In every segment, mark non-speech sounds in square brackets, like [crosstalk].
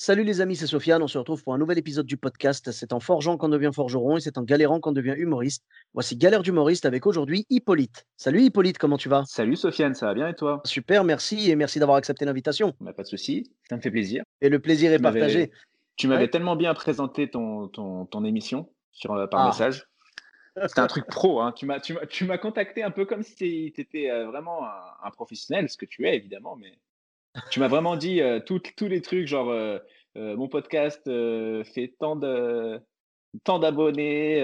Salut les amis, c'est Sofiane. On se retrouve pour un nouvel épisode du podcast. C'est en forgeant qu'on devient forgeron et c'est en galérant qu'on devient humoriste. Voici Galère d'humoriste avec aujourd'hui Hippolyte. Salut Hippolyte, comment tu vas? Salut Sofiane, ça va bien et toi? Super, merci et merci d'avoir accepté l'invitation. Bah, Pas de souci, ça me fait plaisir. Et le plaisir est Tu partagé. Tu m'avais Ouais. tellement bien présenté ton, ton, ton émission sur, euh, par Ah. message. [laughs] C'était un truc pro. Hein. Tu m'as tu contacté un peu comme si tu étais vraiment un, un professionnel, ce que tu es évidemment, mais tu m'as vraiment dit euh, tout- tous les trucs, genre euh, euh, mon podcast fait tant de tant d'abonnés,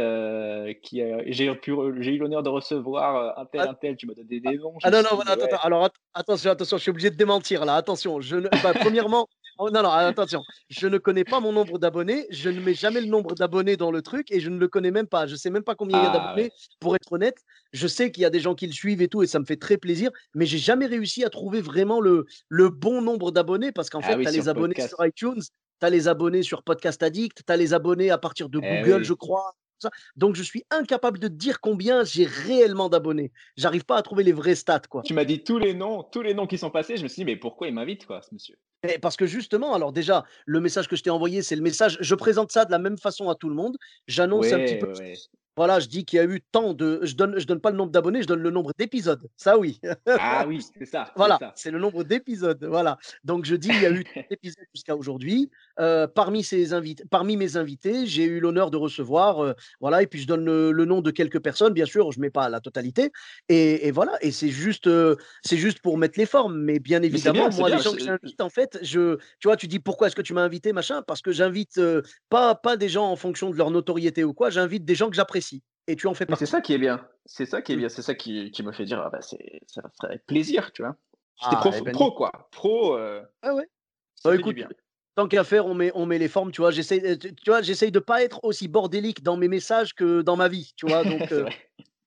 qui j'ai pu re- j'ai eu l'honneur de recevoir un tel, Ah. un tel, tu m'as donné des noms. Ah non, non, voilà, attends, ouais. attends. Alors, att- attention, attention, je suis obligé de démentir là. Attention, je ne... bah, premièrement, oh, non, non, attention, je ne connais pas mon nombre d'abonnés. Je ne mets jamais le nombre d'abonnés dans le truc et je ne le connais même pas. Je sais même pas combien il y a Ah, d'abonnés. ouais. Pour être honnête, je sais qu'il y a des gens qui le suivent et tout et ça me fait très plaisir, mais j'ai jamais réussi à trouver vraiment le, le bon nombre d'abonnés parce qu'en Ah fait, oui, tu as les abonnés podcast. sur iTunes, tu as les abonnés sur Podcast Addict, tu as les abonnés à partir de Eh Google, oui. je crois. Donc, je suis incapable de dire combien j'ai réellement d'abonnés. J'arrive pas à trouver les vrais stats, quoi. Tu m'as dit tous les noms, tous les noms qui sont passés. Je me suis dit, mais pourquoi il m'invite, quoi, ce monsieur? Parce que justement, alors déjà, le message que je t'ai envoyé, c'est le message. Je présente ça de la même façon à tout le monde. J'annonce un petit peu. ouais. Voilà, je dis qu'il y a eu tant de. Je donne, je donne pas le nombre d'abonnés, je donne le nombre d'épisodes. Ça, oui. Ah oui, c'est ça. Voilà, c'est le nombre d'épisodes. Voilà. Donc je dis, il y a eu [laughs] tant d'épisodes jusqu'à aujourd'hui. Euh, parmi ces invités, parmi mes invités, j'ai eu l'honneur de recevoir. euh, voilà, et puis je donne le, le nom de quelques personnes. Bien sûr, je mets pas la totalité. Et, et voilà. Et c'est juste, euh, c'est juste pour mettre les formes. Mais bien évidemment, bien, moi, les gens que j'invite, en fait, je, tu vois, tu dis pourquoi est-ce que tu m'as invité, machin? Parce que j'invite pas, pas des gens en fonction de leur notoriété ou quoi. J'invite des gens que j'apprécie. Et tu en fais Mais c'est partie. ça qui est bien. C'est ça qui est Mm. bien. C'est ça qui, qui me fait dire, ah bah c'est, ça ferait avec plaisir, tu vois. C'était Ah, pro, ben, pro, quoi. Pro, euh, Ah ouais. ça Bah, fait du écoute, bien. tant qu'à faire, on met, on met les formes, tu vois. J'essaie, euh, tu, vois, j'essaye de pas être aussi bordélique dans mes messages que dans ma vie, tu vois. [laughs] Donc euh,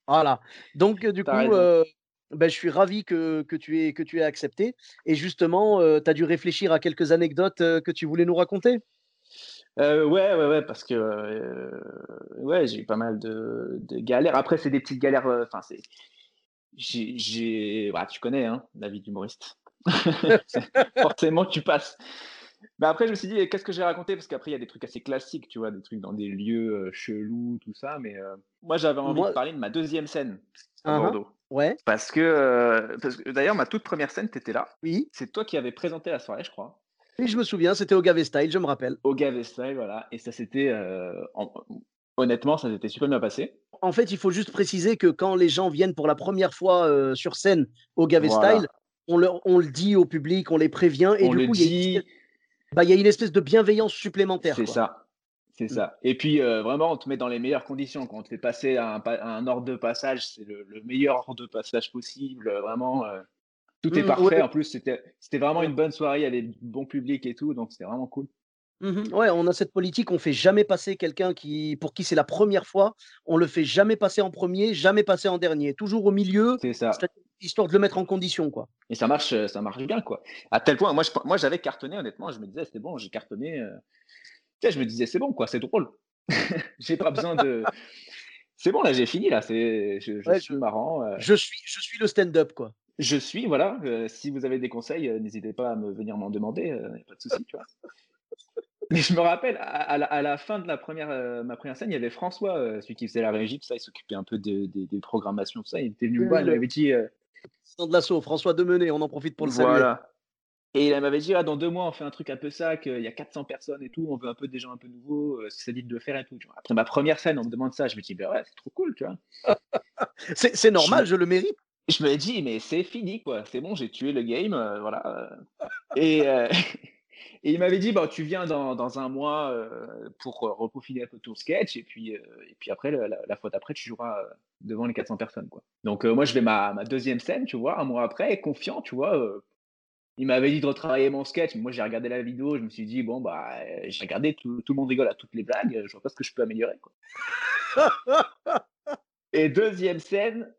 voilà. Donc du coup, euh, ben, je suis ravi que, que tu aies que tu aies accepté. Et justement, tu as dû réfléchir à quelques anecdotes que tu voulais nous raconter? Euh, ouais, ouais, ouais, parce que euh, ouais, j'ai eu pas mal de, de galères. Après, c'est des petites galères. euh, Enfin, c'est, j'ai, bah, tu connais, hein, la vie d'humoriste. [laughs] Forcément, tu passes. Mais après, je me suis dit, qu'est-ce que j'ai raconté? Parce qu'après, il y a des trucs assez classiques, tu vois, des trucs dans des lieux euh, chelous, tout ça. Mais euh, moi, j'avais envie Moi- de parler de ma deuxième scène à Uhum. Bordeaux. Ouais. Parce que, euh, parce que d'ailleurs, ma toute première scène, tu étais là. Oui. C'est toi qui avais présenté la soirée, je crois, Oui, je me souviens. C'était au Style, je me rappelle. au Style, voilà. Et ça s'était, euh, en- honnêtement, ça s'était super bien passé. En fait, il faut juste préciser que quand les gens viennent pour la première fois euh, sur scène au Gavé Voilà. Style, on, leur- on le dit au public, on les prévient, et On du le coup, il y a une dit, espèce- bah, il y a une espèce de bienveillance supplémentaire. c'est ça. C'est Mm. ça. Et puis, euh, vraiment, on te met dans les meilleures conditions. Quand on te fait passer à un, pa- à un ordre de passage, c'est le, le meilleur ordre de passage possible. euh, Vraiment, tout est Mm, parfait. ouais. En plus, c'était vraiment une bonne soirée. Il y avait du bon public et tout. Donc, c'était vraiment cool. Mhm. Ouais, on a cette politique, on fait jamais passer quelqu'un qui, pour qui c'est la première fois, on le fait jamais passer en premier, jamais passer en dernier, toujours au milieu, C'est ça. histoire de le mettre en condition, quoi. Et ça marche, euh, ça marche bien, quoi. À tel point, moi, je, moi, j'avais cartonné, honnêtement. Je me disais, c'était bon, j'ai cartonné. euh, Tu sais, je me disais, c'est bon, quoi, c'est drôle. [laughs] j'ai pas besoin de. [laughs] C'est bon, là, j'ai fini, là. C'est, je, je Ouais, suis je- marrant. euh, Je suis, je suis le stand-up, quoi. Je suis, voilà. euh, si vous avez des conseils, euh, n'hésitez pas à me venir m'en demander. euh, pas de souci, tu vois. [laughs] Mais je me rappelle, à, à la, à la fin de la première, euh, ma première scène, il y avait François, celui qui faisait la régie, tout ça, il s'occupait un peu des, des- des programmations, tout ça. Il était venu me voir, il m'avait dit. de l'assaut, François Demenet, on en profite pour le saluer. Voilà. Et il m'avait dit, ah, dans deux mois, on fait un truc un peu sac, il y a 400 personnes et tout, on veut un peu des gens un peu nouveaux, si ça dit de le faire et tout. Après ma première scène, on me demande ça, je me dis, bah ouais, c'est trop cool, tu vois. [laughs] C'est c'est normal, je le mérite. Je me dis, mais c'est fini, quoi, c'est bon, j'ai tué le game, euh, voilà. euh. Et, euh, [laughs] et il m'avait dit, bah, tu viens dans, dans un mois euh, pour reprofiler un peu ton sketch, et puis, et puis après, le- la, la fois d'après, tu joueras devant les 400 personnes, quoi. Donc moi, je vais ma, ma deuxième scène, tu vois, un mois après, confiant, tu vois. Il m'avait dit de retravailler mon sketch, mais moi j'ai regardé la vidéo, je me suis dit, bon, bah, j'ai regardé, tout, tout, le monde rigole à toutes les blagues, je vois pas ce que je peux améliorer. Quoi. [laughs] et deuxième scène,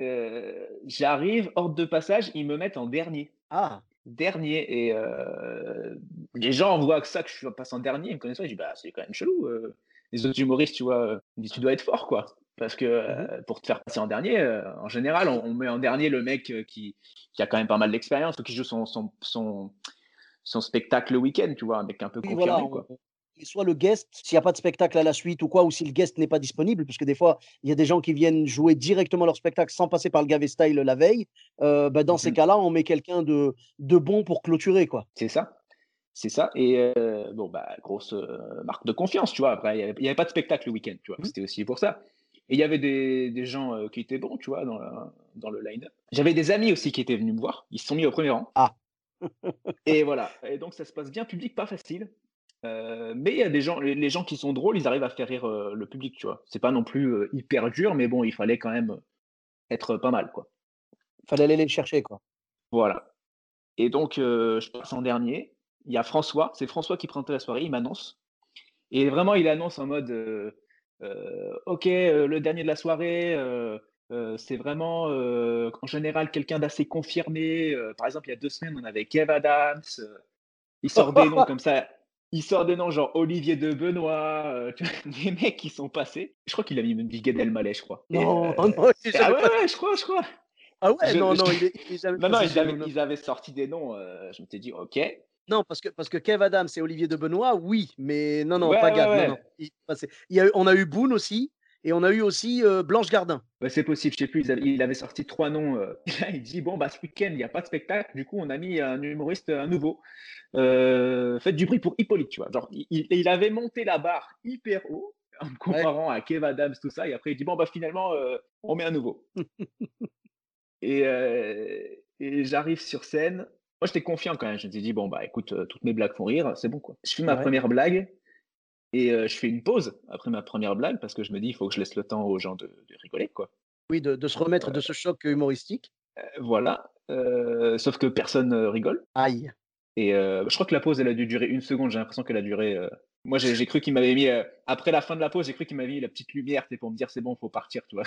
euh, j'arrive, hors de passage, ils me mettent en dernier. Ah Dernier. Et euh, les gens voient que ça, que je passé en dernier, ils me connaissent pas, je dis, bah, c'est quand même chelou. Euh. Les autres humoristes, tu vois, ils disent, tu dois être fort, quoi. Parce que mmh pour te faire passer en dernier, en général, on, met en dernier le mec qui, qui, a quand même pas mal d'expérience, qui joue son, son, son, son spectacle le week-end, tu vois, un mec un peu confirmé. quoi soit le guest, s'il n'y a pas de spectacle à la suite ou quoi, ou si le guest n'est pas disponible, parce que des fois, il y a des gens qui viennent jouer directement leur spectacle sans passer par le Gavé Style la veille, euh, bah, dans ces mmh cas-là, on met quelqu'un de, de bon pour clôturer. quoi. C'est ça. C'est ça. Et euh, bon, bah, grosse euh, marque de confiance, tu vois. Après, il n'y avait, pas de spectacle le week-end, tu vois. Mmh C'était aussi pour ça. Et il y avait des, des gens qui étaient bons, tu vois, dans, dans le line-up. J'avais des amis aussi qui étaient venus me voir. Ils se sont mis au premier rang. Ah. et voilà. Et donc, ça se passe bien. Public, pas facile. Euh, mais il y a des gens, les, gens qui sont drôles, ils arrivent à faire rire euh, le public, tu vois. C'est pas non plus euh, hyper dur, mais bon, il fallait quand même être pas mal, quoi. Fallait aller les chercher, quoi. Voilà. Et donc, je passe en dernier. Il y a François, c'est François qui prend la soirée, il m'annonce. Et vraiment, il annonce en mode Ok, le dernier de la soirée, c'est vraiment en général quelqu'un d'assez confirmé. par exemple, il y a deux semaines, on avait Kev Adams. il sort des noms [laughs] comme ça il sort des noms genre Olivier de Benoît, euh, [laughs] des mecs qui sont passés. Je crois qu'il a mis même du Gad Elmaleh, je crois. Non, euh, non, ah ouais, je crois, je crois. Ah ouais, [laughs] non, non, il est, non, non, ils avaient, ils avaient, sorti des noms. Euh, je m'étais dit, ok. Non, parce que, parce que Kev Adams et Olivier de Benoît, oui, mais non, non, pas Gad. Non, non. Il, il y a, on a eu Boone aussi, et on a eu aussi Blanche Gardin. c'est possible, je sais plus. Il avait, sorti trois noms. [laughs] il dit bon, bah, ce week-end, il n'y a pas de spectacle. Du coup, on a mis un humoriste, un nouveau. faites du bruit pour Hippolyte, tu vois. Genre, il, avait monté la barre hyper haut en me comparant à Kev Adams, tout ça. Et après, il dit bon, bah, finalement, on met un nouveau. [laughs] et, et j'arrive sur scène. Moi, j'étais confiant quand même. Je me suis dit, bon, bah, écoute, toutes mes blagues font rire, c'est bon, quoi. Je fais ma première blague. Et je fais une pause après ma première blague parce que je me dis, il faut que je laisse le temps aux gens de, rigoler, quoi. Oui, de, de se remettre de ce choc humoristique. voilà. sauf que personne rigole. Aïe. Et je crois que la pause, elle a dû durer une seconde. J'ai l'impression qu'elle a duré. Moi, j'ai cru qu'il m'avait mis. après la fin de la pause, j'ai cru qu'il m'avait mis la petite lumière pour me dire c'est bon, il faut partir, tu vois.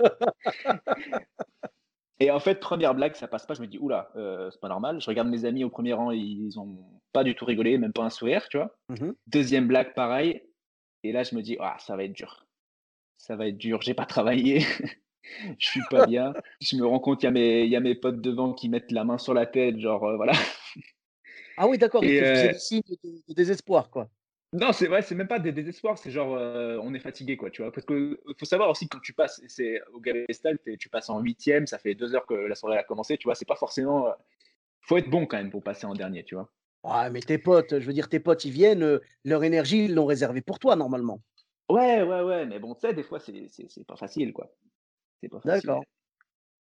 [laughs] Et en fait, première blague, ça passe pas. Je me dis, oula, euh, c'est pas normal. Je regarde mes amis au premier rang, ils ont pas du tout rigolé, même pas un sourire, tu vois. Mmh Deuxième blague, pareil. Et là, je me dis, ah, ça va être dur. Ça va être dur. J'ai pas travaillé. [laughs] je suis pas [laughs] bien. Je me rends compte, il y, a mes, y a mes potes devant qui mettent la main sur la tête, genre, euh, voilà. Ah oui, d'accord. C'est euh... des signes de désespoir, quoi. Non, c'est vrai, c'est même pas des désespoirs, c'est genre euh, on est fatigué, quoi, tu vois. Parce qu'il faut savoir aussi quand tu passes, c'est au Gavestal, tu passes en huitième, ça fait deux heures que la soirée a commencé, tu vois. C'est pas forcément. Euh, faut être bon quand même pour passer en dernier, tu vois. Ouais, mais tes potes, je veux dire, tes potes, ils viennent, euh, leur énergie, ils l'ont réservée pour toi normalement. Ouais, ouais, ouais, mais bon, tu sais, des fois, c'est pas facile, quoi. C'est pas facile. D'accord.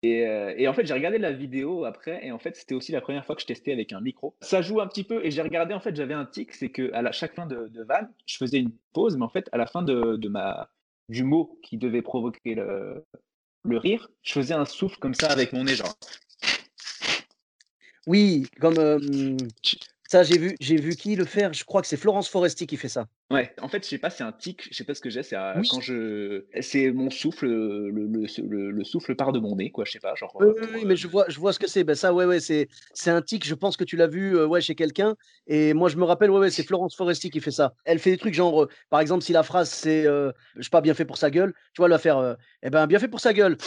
Et, en fait, j'ai regardé la vidéo après, et en fait, c'était aussi la première fois que je testais avec un micro. Ça joue un petit peu, et j'ai regardé, en fait, j'avais un tic, c'est que à chaque fin de, de van, je faisais une pause, mais en fait, à la fin de, de ma, du mot qui devait provoquer le, le rire, je faisais un souffle comme ça avec mon nez, genre. Oui, comme. Ça, j'ai vu, j'ai vu qui le faire? Je crois que c'est Florence Foresti qui fait ça. Ouais, en fait, je sais pas, c'est un tic, je sais pas ce que j'ai, c'est quand je. C'est mon souffle, le, le, le, souffle part de mon nez, quoi, je sais pas. Genre, oui, oui, mais je vois, je vois ce que c'est. Ben, ça, ouais, ouais, c'est, c'est un tic, je pense que tu l'as vu ouais, chez quelqu'un. Et moi, je me rappelle, ouais, ouais, c'est Florence Foresti qui fait ça. Elle fait des trucs genre, par exemple, si la phrase c'est, je sais pas, bien fait pour sa gueule, tu vois, elle va faire, eh ben, bien fait pour sa gueule.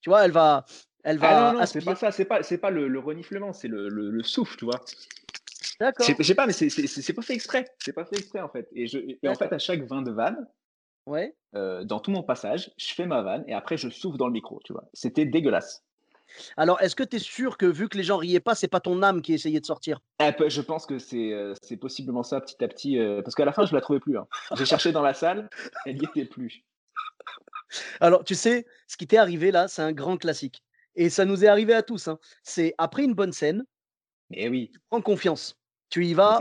Tu vois, elle va. Elle va ah non, non, c'est pas ça, c'est pas, c'est pas le, reniflement, c'est le, souffle, tu vois. D'accord. Je sais pas, mais c'est pas fait exprès. C'est pas fait exprès en fait. Et, je, en fait, à chaque 20 de vanne, ouais. Euh, dans tout mon passage, je fais ma vanne et après je souffle dans le micro, tu vois. C'était dégueulasse. Alors, est-ce que tu es sûr que vu que les gens riaient pas, c'est pas ton âme qui essayait de sortir? Je pense que c'est euh, c'est possiblement ça petit à petit. Euh, parce qu'à la fin, je la trouvais plus. Hein. J'ai cherché dans la salle, elle n'y était plus. Alors, tu sais, ce qui t'est arrivé là, c'est un grand classique. Et ça nous est arrivé à tous. Hein. C'est après une bonne scène, Mais oui. tu prends confiance. Tu y vas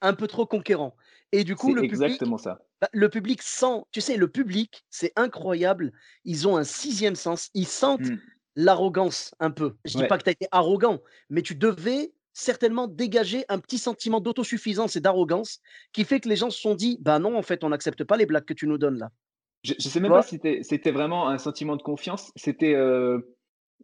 un peu trop conquérant. Et du coup, le exactement public, ça. Bah, le public sent, tu sais, le public, c'est incroyable. Ils ont un sixième sens. Ils sentent, mmh. l'arrogance un peu. Je dis pas que tu as été arrogant, mais tu devais certainement dégager un petit sentiment d'autosuffisance et d'arrogance qui fait que les gens se sont dit bah non en fait on n'accepte pas les blagues que tu nous donnes là. Je, ne sais même pas si c'était vraiment un sentiment de confiance. C'était, euh,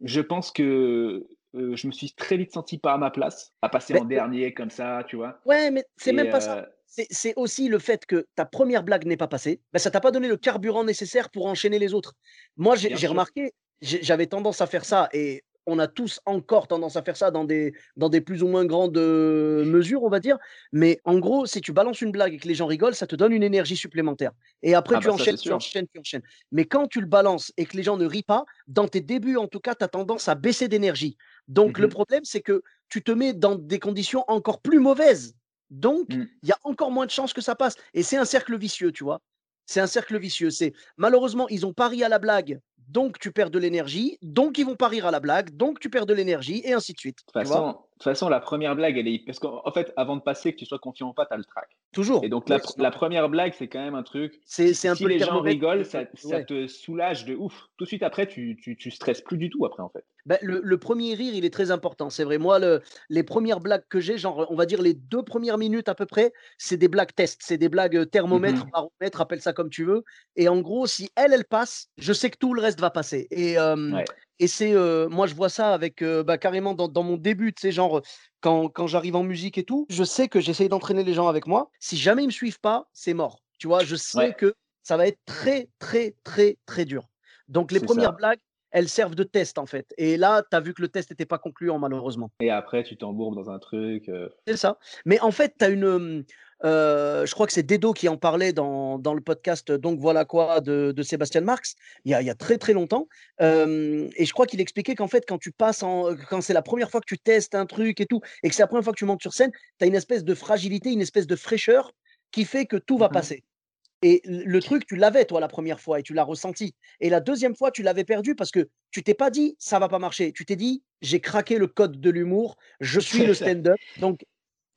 je pense que euh, je me suis très vite senti pas à ma place, à passer en dernier comme ça, tu vois. Ouais, mais c'est même pas ça. Euh c'est aussi le fait que ta première blague n'est pas passée. Ben, ça t'a pas donné le carburant nécessaire pour enchaîner les autres. Moi, j'ai remarqué, j'avais tendance à faire ça et on a tous encore tendance à faire ça dans des, dans des plus ou moins grandes mesures, on va dire. Mais en gros, si tu balances une blague et que les gens rigolent, ça te donne une énergie supplémentaire. Et après, ah tu, bah enchaînes, tu enchaînes, tu enchaînes. Mais quand tu le balances et que les gens ne rient pas, dans tes débuts, en tout cas, tu as tendance à baisser d'énergie. Donc, le mmh problème, c'est que tu te mets dans des conditions encore plus mauvaises. Donc, mmh. il y a encore moins de chances que ça passe. Et c'est un cercle vicieux, tu vois. C'est un cercle vicieux. C'est malheureusement, ils ont pari à la blague donc tu perds de l'énergie, donc ils vont pas rire à la blague, donc tu perds de l'énergie, et ainsi de suite. De toute façon, la première blague, elle est. Parce qu'en fait, avant de passer, que tu sois confiant ou pas, tu as le track. Toujours. Et donc, la, première blague, c'est quand même un truc. C'est un si peu les gens rigolent, ça, te soulage de ouf. Tout de suite après, tu, tu, stresses plus du tout après, en fait. Ben, le, premier rire, il est très important. C'est vrai. Moi, le, les premières blagues que j'ai, genre, on va dire les deux premières minutes à peu près, c'est des blagues test. C'est des blagues euh, thermomètre, mmh baromètre, appelle ça comme tu veux. Et en gros, si elle, elle passe, je sais que tout le reste va passer. Et, et c'est, moi, je vois ça avec bah, carrément dans, mon début, tu sais, genre, quand, quand j'arrive en musique et tout, je sais que j'essaye d'entraîner les gens avec moi. Si jamais ils me suivent pas, c'est mort. Tu vois, je sais que ça va être très, très, très, très dur. Donc, les premières blagues, elles servent de test, en fait. Et là, tu as vu que le test n'était pas concluant, malheureusement. Et après, tu t'embourbes dans un truc. C'est ça. Mais en fait, tu as une je crois que c'est Dedo qui en parlait dans, le podcast Donc voilà quoi de, Sébastien Marx, il y, a, très très longtemps. et je crois qu'il expliquait qu'en fait, quand tu passes en, quand c'est la première fois que tu testes un truc et tout, et que c'est la première fois que tu montes sur scène, tu as une espèce de fragilité, une espèce de fraîcheur qui fait que tout va mmh passer. Et le truc, tu l'avais toi la première fois et tu l'as ressenti. Et la deuxième fois, tu l'avais perdu parce que tu t'es pas dit ça va pas marcher. Tu t'es dit j'ai craqué le code de l'humour, je suis le [laughs] stand-up. Donc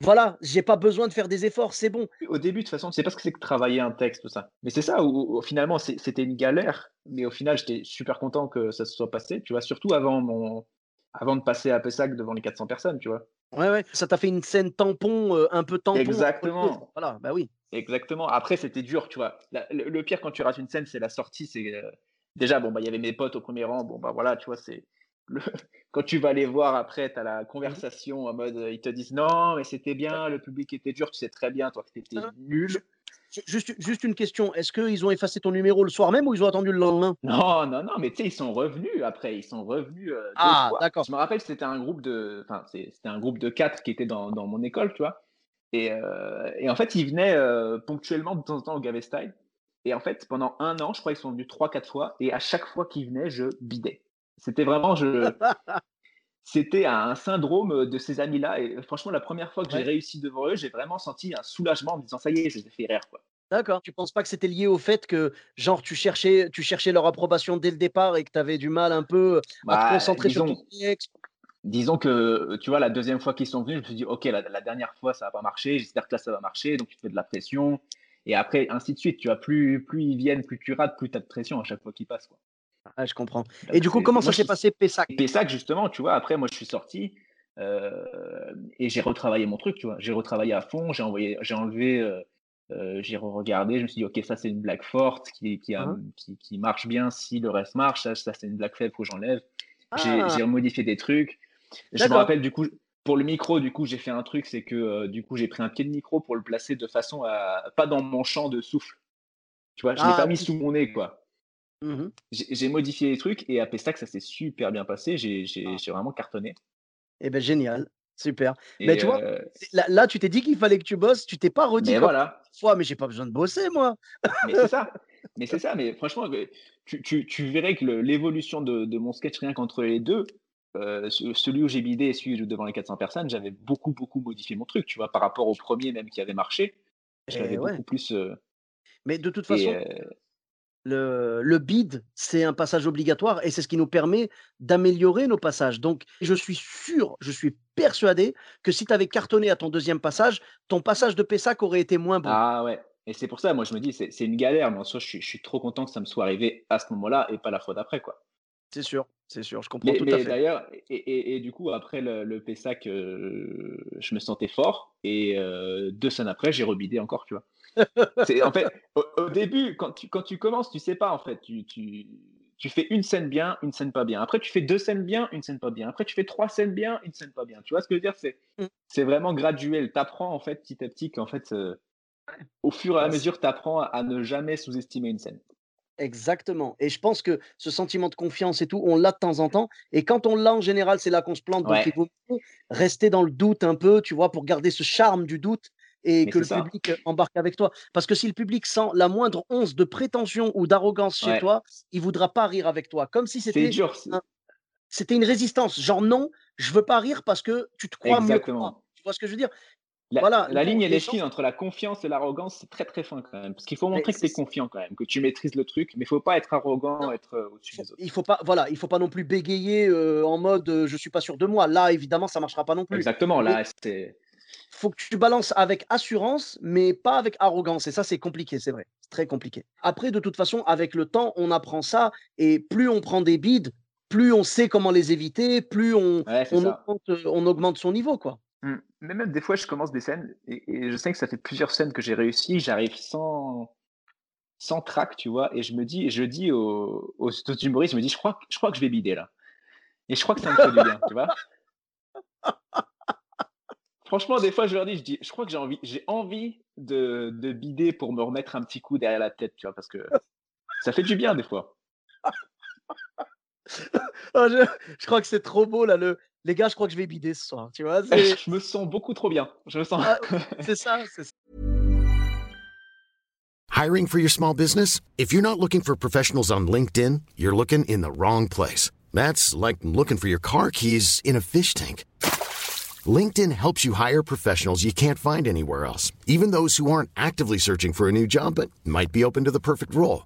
voilà, j'ai pas besoin de faire des efforts, c'est bon. Au début, de toute façon, c'est pas ce que c'est que travailler un texte, tout ça. Mais c'est ça, où, finalement, c'était une galère, mais au final, j'étais super content que ça se soit passé, tu vois, surtout avant, mon, avant de passer à Pessac devant les 400 personnes, tu vois. Ouais, ouais, ça t'a fait une scène tampon, euh, un peu tampon. Exactement. Voilà, bah oui. Exactement. Après, c'était dur, tu vois. le, pire quand tu rates une scène, c'est la sortie. C'est euh, déjà bon, bah il y avait mes potes au premier rang. Bon bah voilà, tu vois, c'est [laughs] quand tu vas les voir après, tu as la conversation en mode ils te disent non, mais c'était bien, le public était dur, tu sais très bien, toi, que tu étais hein? nul. Juste, juste une question, est-ce qu'ils ont effacé ton numéro le soir même ou ils ont attendu le lendemain? Non, non, non, mais tu sais, ils sont revenus après, ils sont revenus. Euh, ah, d'accord. Je me rappelle, c'était un groupe de, enfin, c'était un groupe de quatre qui était dans, dans mon école, tu vois. Et, euh, et, en fait, ils venaient euh, ponctuellement de temps en temps au Gavestyle. Et en fait, pendant un an, je crois qu'ils sont venus trois, quatre fois. Et à chaque fois qu'ils venaient, je bidais. C'était vraiment, je... [laughs] c'était un syndrome de ces amis-là. Et franchement, la première fois que j'ai réussi devant eux, j'ai vraiment senti un soulagement en me disant ça y est, je les ai fait rire. Quoi. D'accord. Tu penses pas que c'était lié au fait que, genre, tu cherchais, tu cherchais leur approbation dès le départ et que tu avais du mal un peu à te bah, concentrer sur ton texte Disons que, tu vois, la deuxième fois qu'ils sont venus, je me suis dit, OK, la, dernière fois, ça va pas marcher, j'espère que là, ça va marcher, donc tu te fais de la pression. Et après, ainsi de suite, tu vois, plus, plus ils viennent, plus tu rates, plus tu as de pression à chaque fois qu'ils passent. Quoi. Ah, je comprends. Et du coup, comment ça s'est passé Pessac? Pessac, justement, tu vois, après, moi, je suis sorti euh, et j'ai retravaillé mon truc, tu vois. J'ai retravaillé à fond, j'ai envoyé, j'ai enlevé, euh, euh, j'ai regardé, je me suis dit, ok, ça, c'est une blague forte qui, qui, a, mmh qui, qui, marche bien si le reste marche. Ça, ça c'est une blague faible, faut que j'enlève. Ah. J'ai modifié des trucs. Je me rappelle, du coup, pour le micro, du coup, j'ai fait un truc, c'est que du coup, j'ai pris un pied de micro pour le placer de façon à pas dans mon champ de souffle. Tu vois, je ne l'ai ah, pas mis sous mon nez, quoi. Mmh j'ai modifié les trucs et à Pestac, ça s'est super bien passé. J'ai ah. vraiment cartonné. Eh ben génial, super. mais tu vois, là, tu t'es dit qu'il fallait que tu bosses, tu t'es pas redit mais voilà. fois, mais j'ai pas besoin de bosser moi. mais c'est ça. Mais c'est ça. Mais franchement, tu, tu, tu verrais que l'évolution de, de, mon sketch rien qu'entre les deux, celui où j'ai bidé et celui devant les 400 personnes, j'avais beaucoup beaucoup modifié mon truc. Tu vois, par rapport au premier même qui avait marché, j'avais beaucoup plus. mais de toute façon, le, bid, c'est un passage obligatoire et c'est ce qui nous permet d'améliorer nos passages. Donc, je suis sûr, je suis persuadé que si tu avais cartonné à ton deuxième passage, ton passage de Pessac aurait été moins bon. Ah ouais. Et c'est pour ça, moi, je me dis, c'est une galère, mais en soi, je suis, trop content que ça me soit arrivé à ce moment-là et pas la fois d'après, quoi. C'est sûr, c'est sûr, je comprends tout à fait. D'ailleurs, et, du coup, après le, le PESAC, je me sentais fort. Et deux semaines après, j'ai rebidé encore, tu vois. en fait, au, début, quand tu, quand tu commences, tu sais pas, en fait. Tu, tu, tu fais une scène bien, une scène pas bien. Après, tu fais deux scènes bien, une scène pas bien. Après, tu fais trois scènes bien, une scène pas bien. Tu vois ce que je veux dire? C'est mmh. c'est vraiment graduel. Tu apprends, en fait, petit à petit, qu'en fait, au fur et à mesure, tu apprends à ne jamais sous-estimer une scène. Exactement. Et je pense que ce sentiment de confiance et tout, on l'a de temps en temps. Et quand on l'a en général, c'est là qu'on se plante. Donc il faut rester dans le doute un peu, tu vois, pour garder ce charme du doute et que le public embarque avec toi. Parce que si le public sent la moindre once de prétention ou d'arrogance chez toi, il voudra pas rire avec toi. Comme si c'était c'était une résistance. Genre non, je veux pas rire parce que tu te crois mieux que moi. Tu vois ce que je veux dire? La, voilà, la ligne, elle est fine entre la confiance et l'arrogance, c'est très très fin quand même. Parce qu'il faut montrer que tu es confiant quand même, que tu maîtrises le truc, mais il faut pas être arrogant, être euh, au-dessus des autres. Il faut pas, voilà, il faut pas non plus bégayer euh, en mode euh, je suis pas sûr de moi. Là, évidemment, ça marchera pas non plus. Exactement, là, c'est. Faut que tu balances avec assurance, mais pas avec arrogance. Et ça, c'est compliqué, c'est vrai. C'est très compliqué. Après, de toute façon, avec le temps, on apprend ça. Et plus on prend des bides, plus on sait comment les éviter, plus on, on augmente son niveau, quoi. Mmh. Mais même des fois, je commence des scènes et, je sais que ça fait plusieurs scènes que j'ai réussi. J'arrive sans, sans trac, tu vois, et je me dis, je dis au, au, humoriste, je me dis, je crois, je crois que je vais bider là. Et je crois que ça me fait du bien, tu vois. Franchement, des fois, je leur dis, je dis, je crois que j'ai envie, j'ai envie de, de bider pour me remettre un petit coup derrière la tête, tu vois, parce que ça fait du bien des fois. Oh, [laughs] je, je, crois que c'est trop beau là, le, les gars, je crois que je vais bider ce soir. Tu vois, [laughs] je me sens beaucoup trop bien. Je me sens. Ah, [laughs] c'est ça, ça. Hiring for your small business? If you're not looking for professionals on LinkedIn, you're looking in the wrong place. That's like looking for your car keys in a fish tank. LinkedIn helps you hire professionals you can't find anywhere else, even those who aren't actively searching for a new job but might be open to the perfect role.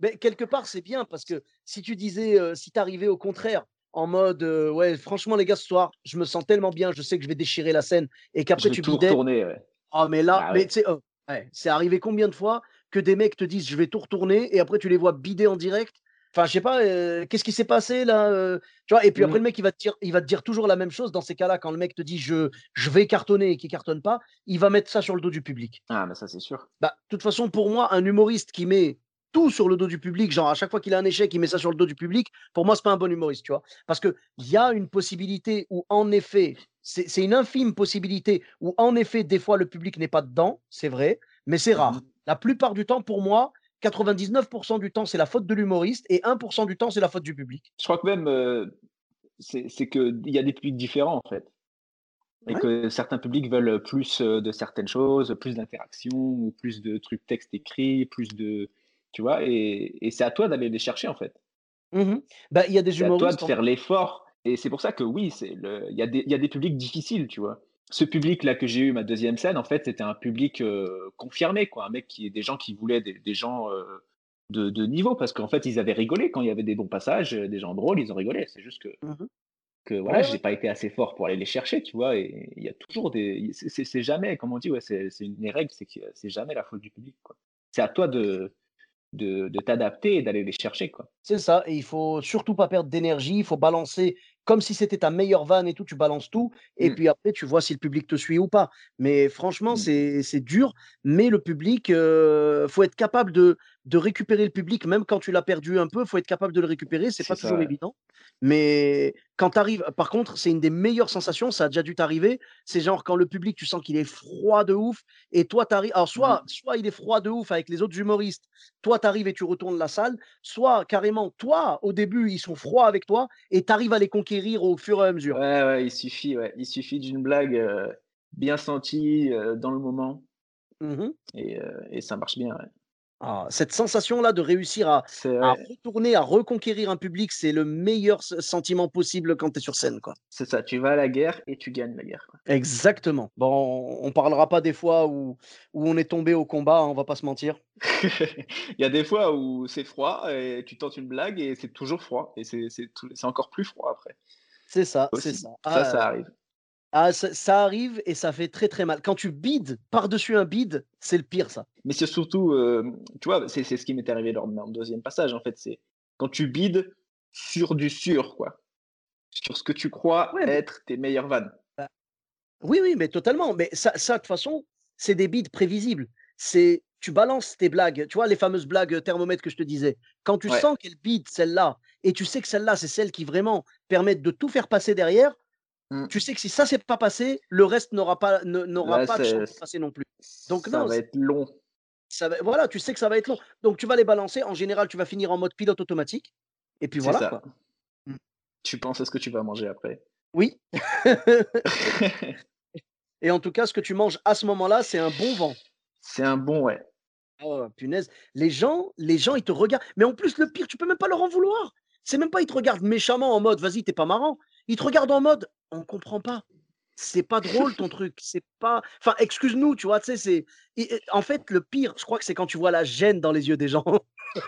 Mais quelque part, c'est bien parce que si tu disais, euh, si t'arrivais au contraire, en mode, euh, ouais, franchement, les gars, ce soir, je me sens tellement bien, je sais que je vais déchirer la scène et qu'après tu tout retourner. Ouais. Oh, mais là, bah mais oh, ouais, c'est arrivé combien de fois que des mecs te disent, je vais tout retourner et après tu les vois bider en direct? Enfin, je sais pas, qu'est-ce qui s'est passé là tu vois, Et puis après, mmh. le mec, il va, te dire, il va te dire toujours la même chose dans ces cas-là. Quand le mec te dit, je, je vais cartonner et qu'il cartonne pas, il va mettre ça sur le dos du public. Ah, mais ça, c'est sûr. Bah, de toute façon, pour moi, un humoriste qui met tout sur le dos du public, genre à chaque fois qu'il a un échec, il met ça sur le dos du public, pour moi, c'est pas un bon humoriste, tu vois. Parce qu'il y a une possibilité où, en effet, c'est une infime possibilité où, en effet, des fois, le public n'est pas dedans, c'est vrai, mais c'est rare. Mmh la plupart du temps, pour moi, 99% du temps, c'est la faute de l'humoriste et 1% du temps, c'est la faute du public. Je crois que même, euh, c'est qu'il y a des publics différents, en fait. Et que certains publics veulent plus euh, de certaines choses, plus d'interaction, ou plus de trucs texte écrit, plus de, tu vois, et, c'est à toi d'aller les chercher en fait. Mmh bah, il y a des humoristes. C'est à toi de faire l'effort. Et c'est pour ça que oui, il y, a des, y a des publics difficiles, tu vois. Ce public-là que j'ai eu, ma deuxième scène, en fait, c'était un public euh, confirmé, quoi. Un mec qui est des gens qui voulaient des, gens euh, de, de, niveau, parce qu'en fait, ils avaient rigolé quand il y avait des bons passages, euh, des gens drôles, ils ont rigolé. C'est juste que, mmh que voilà, j'ai pas été assez fort pour aller les chercher, tu vois. Et il y a toujours des. C'est jamais, comme on dit, ouais, c'est une règle, c'est que c'est jamais la faute du public, quoi. C'est à toi de de, t'adapter et d'aller les chercher. C'est ça, et il faut surtout pas perdre d'énergie, il faut balancer comme si c'était ta meilleure vanne et tout, tu balances tout, et Mmh. puis après, tu vois si le public te suit ou pas. Mais franchement, Mmh. c'est dur, mais le public, il faut être capable de de récupérer le public, même quand tu l'as perdu un peu, il faut être capable de le récupérer, c'est pas ça, toujours ouais. évident. Mais quand tu arrives par contre, c'est une des meilleures sensations, ça a déjà dû t'arriver, c'est genre quand le public, tu sens qu'il est froid de ouf et toi tu arrives alors Mmh. soit soit il est froid de ouf avec les autres humoristes, toi tu arrives et tu retournes la salle, soit carrément toi, au début, ils sont froids avec toi et tu arrives à les conquérir au fur et à mesure. Ouais, ouais, il suffit, ouais, il suffit d'une blague, heu, bien sentie, heu, dans le moment Mmh et heu et ça marche bien, ouais. Ah, cette sensation-là de réussir à retourner, à reconquérir un public, c'est le meilleur se sentiment possible quand tu es sur scène, quoi. c'est ça, tu vas à la guerre et tu gagnes la guerre, quoi. Exactement. Bon, on parlera pas des fois où où on est tombé au combat, hein, on va pas se mentir. [laughs] Il y a des fois où c'est froid et tu tentes une blague et c'est toujours froid et c'est encore plus froid après, C'est ça, c'est ça. Ça, Ah, ça arrive. Ah, ça ça arrive et ça fait très, très mal. Quand tu bides par-dessus un bide, c'est le pire ça. Mais c'est surtout, hem, tu vois, c'est c'est ce qui m'est arrivé lors de mon 2e passage, en fait, c'est quand tu bides sur du sûr, quoi. Sur ce que tu crois Ouais, mais être tes meilleures vannes. bah, oui, oui, mais totalement. Mais ça ça de toute façon, c'est des bides prévisibles. C'est tu balances tes blagues, tu vois les fameuses blagues, thermomètre que je te disais. Quand tu Ouais. sens qu'elles bident celle-là et tu sais que celle-là, c'est celle qui vraiment permettent de tout faire passer derrière, Mmh. tu sais que si ça c'est pas passé, le reste n'aura pas n'aura pas de chance de passer non plus. Donc ça non, va être long. ça va voilà, tu sais que ça va être long. Donc tu vas les balancer. En général, tu vas finir en mode pilote automatique et puis voilà quoi. Mmh. Tu penses à ce que tu vas manger après. Oui. [laughs] [laughs] Et en tout cas, ce que tu manges à ce moment-là, c'est un bon vent. C'est un bon ouais. Oh punaise, les gens les gens, ils te regardent mais en plus, le pire, tu peux même pas leur en vouloir. C'est même pas ils te regardent méchamment en mode: «Vas-y, tu es pas marrant». Ils te regardent en mode: «On comprend pas. C'est pas drôle ton truc, c'est pas enfin, excuse-nous», tu vois? Tu sais, c'est en fait, le pire, je crois que c'est quand tu vois la gêne dans les yeux des gens.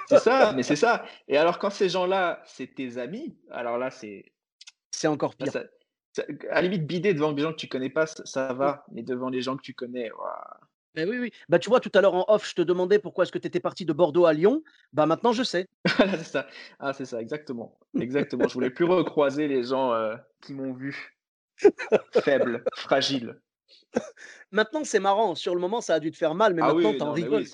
C'est ça, mais c'est ça. Et alors quand ces gens-là, c'est tes amis, alors là, c'est [laughs] C'est encore pire. ça ça à la limite, bider devant des gens que tu connais pas, ça Mmh. va, mais devant les gens que tu connais, waouh. Beh, oui, oui. Bah, tu vois, tout à l'heure en off, je te demandais pourquoi est-ce que tu étais parti de Bordeaux à Lyon. Bah, maintenant je sais. [laughs] Voilà, c'est ça. Ah, c'est ça, exactement. Exactement. Je voulais plus recroiser les gens, heu, qui m'ont vu faible, fragile. [laughs] Maintenant, c'est marrant. Sur le moment, ça a dû te faire mal, mais Ah maintenant, oui, tu en non, mais rigoles. oui,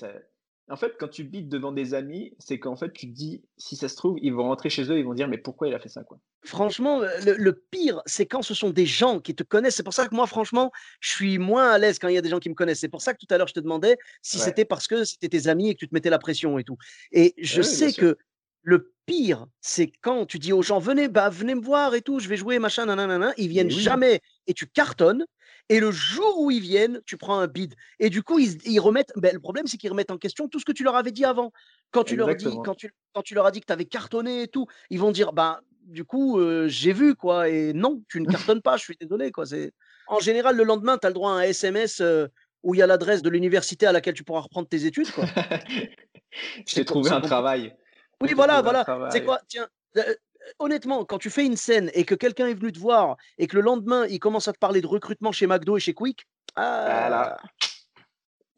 en fait, quand tu bides devant des amis, c'est qu'en fait, tu te dis: «Si ça se trouve, ils vont rentrer chez eux, ils vont dire: "Mais pourquoi il a fait ça, quoi?"» Franchement, heu, le le pire, c'est quand ce sont des gens qui te connaissent. C'est pour ça que moi, franchement, je suis moins à l'aise quand il y a des gens qui me connaissent. C'est pour ça que tout à l'heure, je te demandais si Ouais. c'était parce que c'était tes amis et que tu te mettais la pression et tout. Et je Oui, sais que le pire, c'est quand tu dis aux gens: «Venez, bah, venez me voir et tout, je vais jouer machin nin». Ils viennent oui. jamais et tu cartonnes et le jour où ils viennent, tu prends un bide et du coup, ils remettent beh, le problème, c'est qu'ils remettent en question tout ce que tu leur avais dit avant. Quand tu leur dis quand tu quand tu leur as dit que tu avais cartonné et tout, ils vont dire: «Ben, du coup, heu, j'ai vu quoi et non, tu ne cartonnes pas, je suis désolé quoi». C'est en général, le lendemain, tu as le droit à un SMS, heu, où il y a l'adresse de l'université à laquelle tu pourras reprendre tes études quoi. [laughs] Je C'est t'ai trouvé c'est un travail. Oui, voilà, voilà. Travail. quoi? Tiens, heu, honnêtement, quand tu fais une scène et que quelqu'un est venu te voir et que le lendemain, il commence à te parler de recrutement chez McDo et chez Quick, Voilà. ah,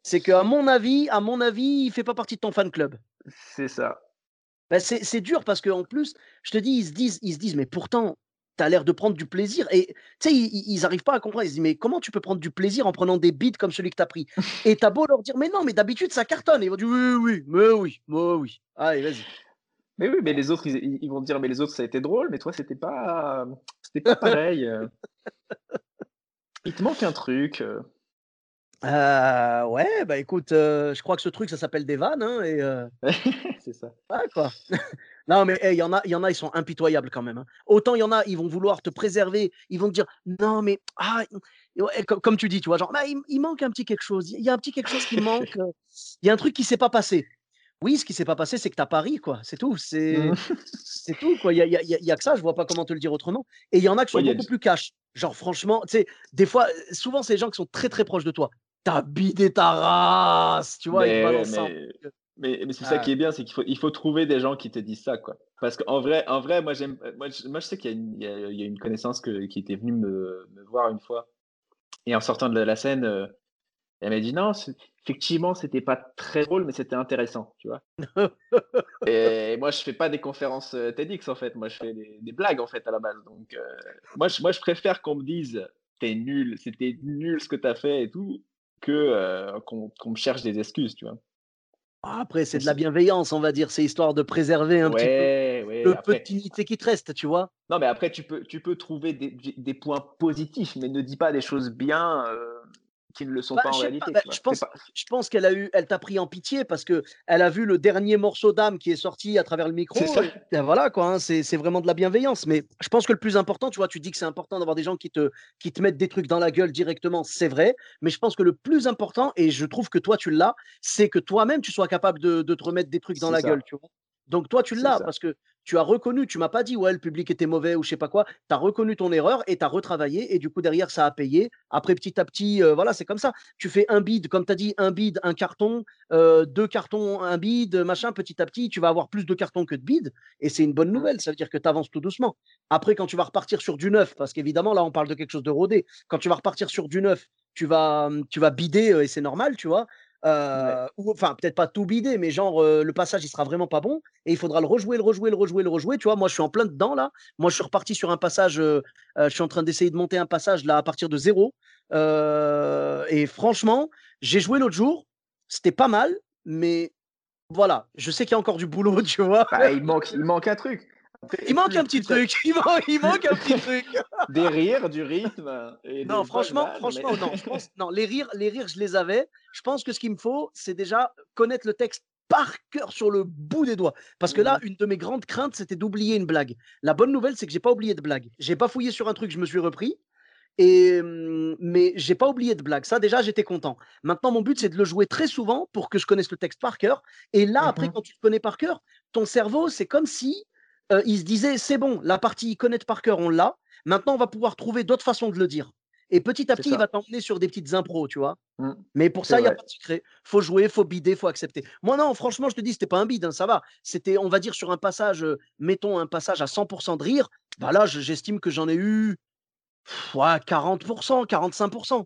c'est qu'à mon avis à mon avis, il fait pas partie de ton fan club. C'est ça. Bah, c'est c'est dur parce qu'en plus, je te dis, ils se disent ils se disent: «Mais pourtant, tu as l'air de prendre du plaisir» et tu sais, ils ils ils arrivent pas à comprendre. Ils se disent: «Mais comment tu peux prendre du plaisir en prenant des beats comme celui que tu as pris?» [laughs] et tu as beau leur dire: «Mais non, mais d'habitude ça cartonne» et ils vont dire: «Oui, oui, mais oui, mais oui. Allez, vas-y». Mais oui, mais les autres, ils vont te dire: «Mais les autres, ça a été drôle, mais toi, c'était pas c'était pas pareil, heu». Il te manque un truc, heu. Heu, ouais, bah, écoute, heu, je crois que ce truc, ça s'appelle des vannes, hein et [laughs] C'est ça. ouais, quoi. [laughs] Non, mais hey, il y en a il y en a, ils sont impitoyables quand même, hein. Autant il y en a, ils vont vouloir te préserver, ils vont te dire: «Non, mais ah» comme comme tu dis, tu vois? Genre: «Bah, il il manque un petit quelque chose, il y a un petit quelque chose qui manque, [laughs] il y a un truc qui s'est pas passé». Oui, ce qui s'est pas passé, c'est que tu as pas ri, quoi, c'est tout, c'est Mmh. [laughs] c'est tout, quoi. Il y y y a que ça, je vois pas comment te le dire autrement et il y en a qui sont a beaucoup plus cash. Genre franchement, tu sais, des fois, heu, souvent, c'est les gens qui sont très, très proches de toi. «Tu as bidé ta race!» tu vois? Mais mais mais mais c'est ça ah. qui est bien, c'est qu'il faut il faut trouver des gens qui te disent ça, quoi. Parce qu'en vrai en vrai, moi, j'aime moi, je moi, je sais qu'il y a une il y a une connaissance que qui était venue me me voir une fois et en sortant de la scène, elle m'a dit non, effectivement, c'était pas très drôle, mais c'était intéressant, tu vois. [laughs] et moi, je fais pas des conférences euh, TEDx en fait, moi je fais des, blagues en fait à la base. Donc, euh, moi, je, moi, je préfère qu'on me dise t'es nul, c'était nul ce que t'as fait et tout, que euh, qu'on me cherche des excuses, tu vois. Ah, après, c'est de la bienveillance, on va dire. C'est histoire de préserver un petit peu le petit petit qui te reste, tu vois. Non, mais après, tu peux, tu peux trouver des, des points positifs, mais ne dis pas des choses bien qui ne le sont bah, pas en réalité. Bah, je, pense, je pense qu'elle a eu, elle t'a pris en pitié parce que elle a vu le dernier morceau d'âme qui est sorti à travers le micro. Et, voilà quoi, hein, c'est vraiment de la bienveillance. Mais je pense que le plus important, tu vois, tu dis que c'est important d'avoir des gens qui te, qui te mettent des trucs dans la gueule directement, c'est vrai. Mais je pense que le plus important, et je trouve que toi tu l'as, c'est que toi-même tu sois capable de, de, te remettre des trucs dans la gueule, tu vois. Donc toi, tu l'as parce que tu as reconnu, tu m'as pas dit ouais le public était mauvais ou je sais pas quoi, tu as reconnu ton erreur et tu as retravaillé et du coup derrière ça a payé. Après petit à petit, euh, voilà, c'est comme ça. Tu fais un bid, comme tu as dit, un bid, un carton, euh, deux cartons, un bid, machin, petit à petit, tu vas avoir plus de cartons que de bid et c'est une bonne mmh. nouvelle, ça veut dire que tu avances tout doucement. Après quand tu vas repartir sur du neuf, parce qu'évidemment là on parle de quelque chose de rodé, quand tu vas repartir sur du neuf, tu vas, tu vas bider euh, et c'est normal, tu vois. Euh, ou enfin peut-être pas tout bider, mais genre le passage il sera vraiment pas bon et il faudra le rejouer, le rejouer, le rejouer, le rejouer. Tu vois, moi je suis en plein dedans là. Moi je suis reparti sur un passage. je suis en train d'essayer de monter un passage là à partir de zéro. et franchement, j'ai joué l'autre jour, c'était pas mal, mais voilà, je sais qu'il y a encore du boulot, [laughs] tu vois? Bah, il manque, il manque un truc. Il manque un petit truc. Il manque, un petit truc. [laughs] Des rires, du rythme. non, franchement, franchement, non. non, les rires, les rires, je les avais. Je pense que ce qu'il me faut, c'est déjà connaître le texte par cœur sur le bout des doigts. Parce que là, mmh. une de mes grandes craintes, c'était d'oublier une blague. La bonne nouvelle, c'est que j'ai pas oublié de blague. J'ai pas fouillé sur un truc, je me suis repris. Et mais j'ai pas oublié de blague. Ça, déjà, j'étais content. Maintenant, mon but, c'est de le jouer très souvent pour que je connaisse le texte par cœur. Et là, après, quand tu le connais par cœur, ton cerveau, c'est comme si il se disait c'est bon, la partie connaître par cœur, on l'a. Maintenant, on va pouvoir trouver d'autres façons de le dire. Et petit à petit, il va t'emmener sur des petites impros, tu vois. Mmh. Mais pour ça, il n'y a pas de secret. faut jouer, faut bider, faut accepter. Moi, non, franchement, je te dis, c'était pas un bide, hein, ça va. C'était, on va dire, sur un passage, mettons un passage à 100% de rire. Bah là, j'estime que j'en ai eu ouais, 40%, 45%.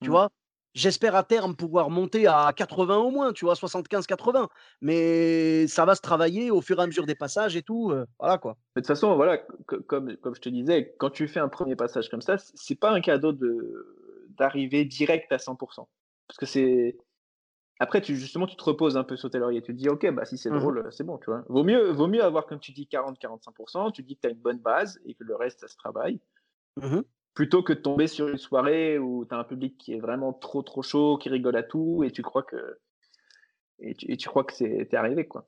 Tu mmh. vois? J'espère à terme pouvoir monter à 80 au moins, tu vois, 75-80. Mais ça va se travailler au fur et à mesure des passages et tout. Euh, voilà quoi. de toute façon, voilà, comme, comme je te disais, quand tu fais un premier passage comme ça, c'est pas un cadeau d'arriver direct à 100%. Parce que c'est. Après, tu, justement, tu te reposes un peu sur tes lauriers. Tu te dis, OK, bah, si c'est mmh drôle, c'est bon, tu vois. Vaut mieux, vaut mieux avoir, comme tu dis, 40-45%. Tu dis que tu as une bonne base et que le reste, ça se travaille. Mmh plutôt que de tomber sur une soirée où tu as un public qui est vraiment trop trop chaud, qui rigole à tout et tu crois que et tu, crois que c'est arrivé quoi.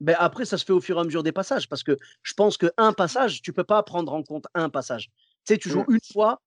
Ben après, ça se fait au fur et à mesure des passages parce que je pense qu'un passage, tu peux pas prendre en compte un passage. Tu sais, tu joues mmh. une fois,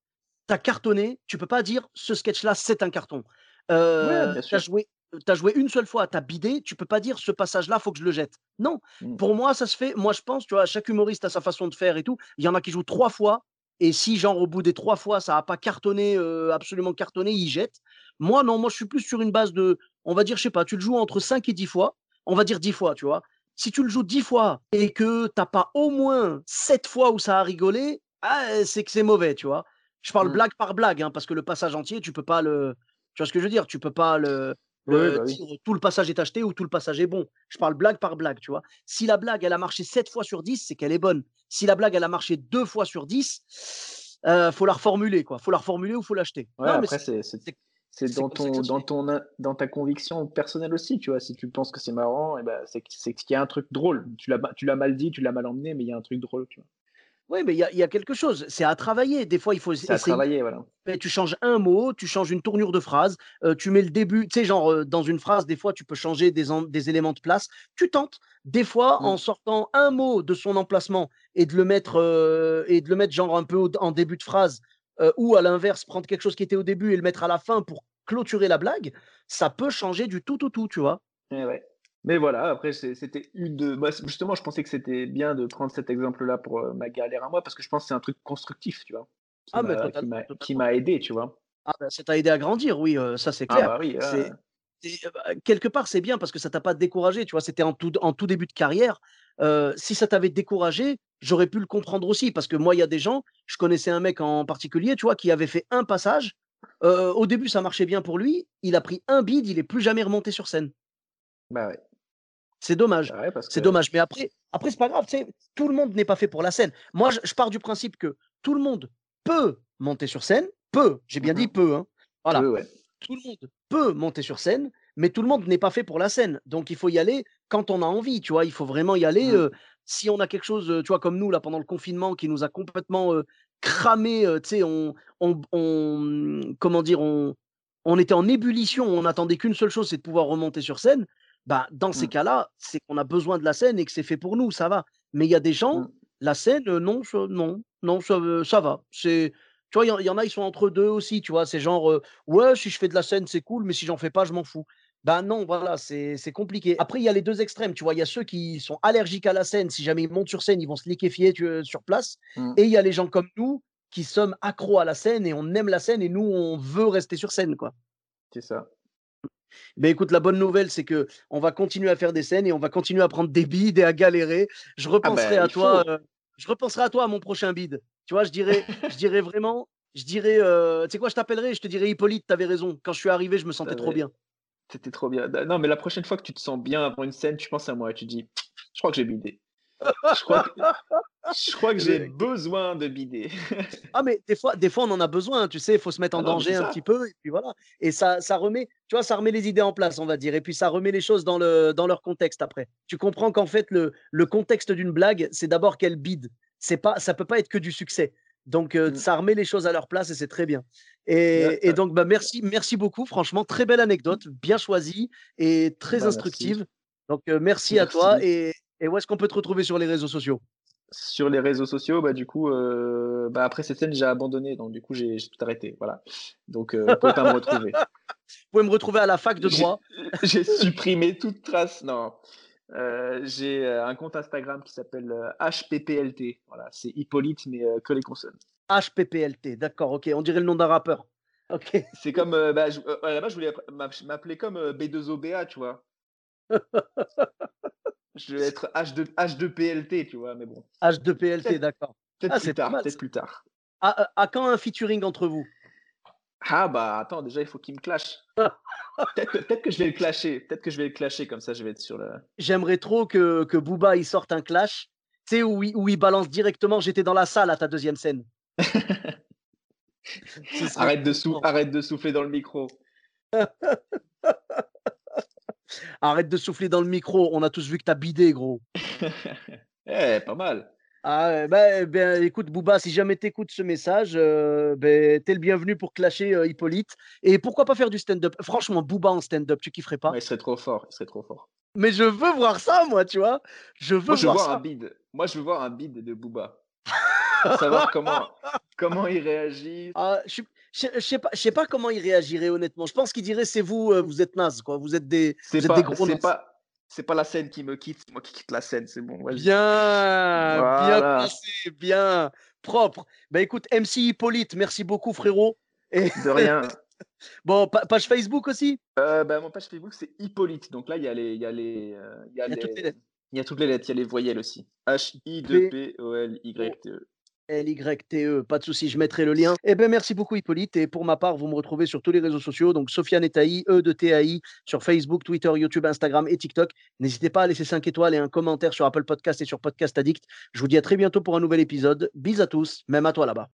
tu as cartonné, tu peux pas dire ce sketch-là, c'est un carton. Euh, tu as joué, as joué une seule fois, tu as bidé, tu peux pas dire ce passage-là, faut que je le jette. Non, mmh. pour moi, ça se fait. Moi, je pense, tu vois, chaque humoriste a sa façon de faire et tout. Il y en a qui jouent trois fois, et si, genre, au bout des trois fois, ça n'a pas cartonné, absolument cartonné, il jette. Moi, non, moi, je suis plus sur une base de, on va dire, je sais pas, tu le joues entre 5 et 10 fois. On va dire 10 fois, tu vois. Si tu le joues 10 fois et que tu n'as pas au moins 7 fois où ça a rigolé, ah, c'est que c'est mauvais, tu vois. Je parle mmh. blague par blague, hein, parce que le passage entier, tu peux pas le. Tu vois ce que je veux dire? Tu peux pas le. Bah tout le passage est acheté ou tout le passage est bon. Je parle blague par blague, tu vois. Si la blague, elle a marché 7 fois sur 10, c'est qu'elle est bonne. Si la blague, elle a marché 2 fois sur 10, euh, faut la reformuler, quoi. Faut la reformuler ou faut l'acheter. après, c'est dans, ton, dans, ton, dans ta conviction personnelle aussi, tu vois. Si tu penses que c'est marrant, et eh ben, c'est qu'il y a un truc drôle. Tu l'as mal dit, tu l'as mal emmené, mais il y a un truc drôle, tu vois. Oui, mais il y, a quelque chose. C'est à travailler. Des fois, il faut essayer. à travailler, voilà. tu changes un mot, tu changes une tournure de phrase, euh, tu mets le début. Tu sais, genre, euh, dans une phrase, des fois, tu peux changer des, des éléments de place. Tu tentes. Des fois, mmh. en sortant un mot de son emplacement et de le mettre, euh, et de le mettre genre un peu en début de phrase, ou à l'inverse, prendre quelque chose qui était au début et le mettre à la fin pour clôturer la blague, ça peut changer du tout au tout, tu vois? Eh ouais. Mais voilà, après, c'était une de. Moi, justement, je pensais que c'était bien de prendre cet exemple-là pour euh, ma galère à moi, parce que je pense que c'est un truc constructif, tu vois. Qui ah, qui m'a aidé, tu vois. Ah, bah, ça t'a aidé à grandir, oui, euh, ça c'est ah, clair. Ah, bah oui. Euh, bah, quelque part, c'est bien parce que ça t'a pas découragé, tu vois. C'était en tout, en tout début de carrière. si ça t'avait découragé, j'aurais pu le comprendre aussi, parce que moi, il y a des gens, je connaissais un mec en particulier, tu vois, qui avait fait un passage, au début, ça marchait bien pour lui. Il a pris un bid, il est plus jamais remonté sur scène. Bah ouais. C'est dommage. Ouais, parce C'est que- dommage. Mais après, après c'est pas grave. Tout le monde n'est pas fait pour la scène. Moi, je, je pars du principe que tout le monde peut monter sur scène. Peut. J'ai bien dit Mhm. peut. hein. Voilà. Ouais. Tout le monde peut monter sur scène, mais tout le monde n'est pas fait pour la scène. Donc, il faut y aller quand on a envie. Tu vois, il faut vraiment y aller. Mhm. euh, si on a quelque chose, euh, tu vois, comme nous là pendant le confinement, qui nous a complètement euh, cramé. euh, tu sais, on, on, on- comment dire, on, on était en ébullition. On n'attendait qu'une seule chose, c'est de pouvoir remonter sur scène. Bah, dans ces Mm. cas-là, c'est qu'on a besoin de la scène et que c'est fait pour nous, ça va. Mais il y a des gens, Mm. la scène, euh, non, ça- non, non, ça, euh, ça va. C'est, tu vois, il y en- il y, en a, ils sont entre deux aussi, tu vois. C'est genre, euh, ouais, si je fais de la scène, c'est cool, mais si j'en fais pas, je m'en fous. Ben non, voilà, c'est c'est compliqué. Après, il y a les deux extrêmes, tu vois. Il y a ceux qui sont allergiques à la scène. Si jamais ils montent sur scène, ils vont se liquéfier tu- sur place. Mm. Et il y a les gens comme nous qui sommes accros à la scène et on aime la scène et nous, on veut rester sur scène, quoi. C'est ça. Ben écoute, la bonne nouvelle, c'est que on va continuer à faire des scènes et on va continuer à prendre des bides et à galérer. Je repenserai ben, à il toi. euh, je repenserai à toi à mon prochain bide. Tu vois, je dirais, je dirais vraiment, je dirais, euh, tu sais quoi, je t'appellerai, je te dirais Hippolyte, t'avais raison. Quand je suis arrivé, je me sentais trop T'avais- bien. C'était trop bien. Non, mais la prochaine fois que tu te sens bien avant une scène, tu penses à moi et tu dis, je crois que j'ai bidé. Je crois que, je crois que j'ai besoin de bider. [laughs] Ah mais des fois, des fois on en a besoin, tu sais, il faut se mettre en Ah non, danger un petit peu et puis voilà. Et ça, ça remet, tu vois, ça remet les idées en place, on va dire, et puis ça remet les choses dans le dans leur contexte après. Tu comprends qu'en fait le le contexte d'une blague, c'est d'abord qu'elle bide. C'est pas, ça peut pas être que du succès. Donc euh, Mm. ça remet les choses à leur place et c'est très bien. Et, donc bah merci, merci beaucoup, franchement, très belle anecdote, bien choisie et très Bah, merci. instructive. Donc euh, merci, à toi Merci. et, et où est-ce qu'on peut te retrouver sur les réseaux sociaux? Sur les réseaux sociaux, bah, du coup, euh, bah, après cette scène, j'ai abandonné. Donc, du coup, j'ai tout arrêté. Voilà. Donc, euh, vous pouvez pas me retrouver. [laughs] Vous pouvez me retrouver à la fac de droit. [laughs] J'ai supprimé toute trace. Non. Euh, j'ai euh, un compte Instagram qui s'appelle HPPLT. Voilà, c'est Hippolyte, mais que les consonnes. HPPLT, d'accord, ok, on dirait le nom d'un rappeur. Ok. [laughs] C'est comme. bah, je, à la base, je voulais m'app- m'appeler comme euh, B2OBA, tu vois. Je devais être H2, H2PLT, tu vois, mais bon. H2PLT, Peut-être- d'accord. Peut-être Ah, plus tard, plus tard. À, quand un featuring entre vous? Ah bah attends, déjà il faut qu'il me clash. [laughs] Peut-être que, je vais le clasher, peut-être que je vais le clasher comme ça je vais être sur le. J'aimerais trop que, que Booba il sorte un clash, tu sais, où, il- où il balance directement J'étais dans la salle à ta deuxième scène. [laughs] Arrête de, sou- arrête de souffler dans le micro. [laughs] Arrête de souffler dans le micro, on a tous vu que t'as bidé, gros. [laughs] Eh, pas mal. Ah, bah, ben, écoute, Booba, si jamais t'écoutes ce message, euh, ben, t'es le bienvenu pour clasher euh, Hippolyte. Et pourquoi pas faire du stand-up? Franchement, Booba en stand-up, tu kifferais pas? Ouais, il serait trop fort, il serait trop fort. Mais je veux voir ça, moi, tu vois. Je veux Moi je veux voir voir ça. un bid. Moi je veux voir un bid de Booba. Pour savoir comment, [laughs] comment il réagit. Ah, je suis- je je sais pas, je sais pas comment il réagirait honnêtement. Je pense qu'il dirait c'est vous, euh, vous êtes naze quoi. Vous êtes des, C'est pas, des gros c'est nazes. pas, c'est pas la scène qui me quitte, c'est moi qui quitte la scène, c'est bon. vas-y. Bien, bien Voilà. placé, bien propre. Bah écoute, MC Hippolyte, merci beaucoup frérot. Et [laughs] De rien. [laughs] bon, pa- page Facebook aussi? Euh, bah, mon page Facebook c'est Hippolyte. Donc là il y a les, il y a les, euh, il y a Il y a toutes les lettres. il y a toutes les lettres, il y a les voyelles aussi. H I 2 P O L Y T E. L-Y-T-E, pas de souci, je mettrai le lien. Eh bien, merci beaucoup, Hippolyte. Et pour ma part, vous me retrouvez sur tous les réseaux sociaux. Donc, Sofiane Etaï, E de TAI, sur Facebook, Twitter, YouTube, Instagram et TikTok. N'hésitez pas à laisser 5 étoiles et un commentaire sur Apple Podcast et sur Podcast Addict. Je vous dis à très bientôt pour un nouvel épisode. Bis à tous, même à toi là-bas.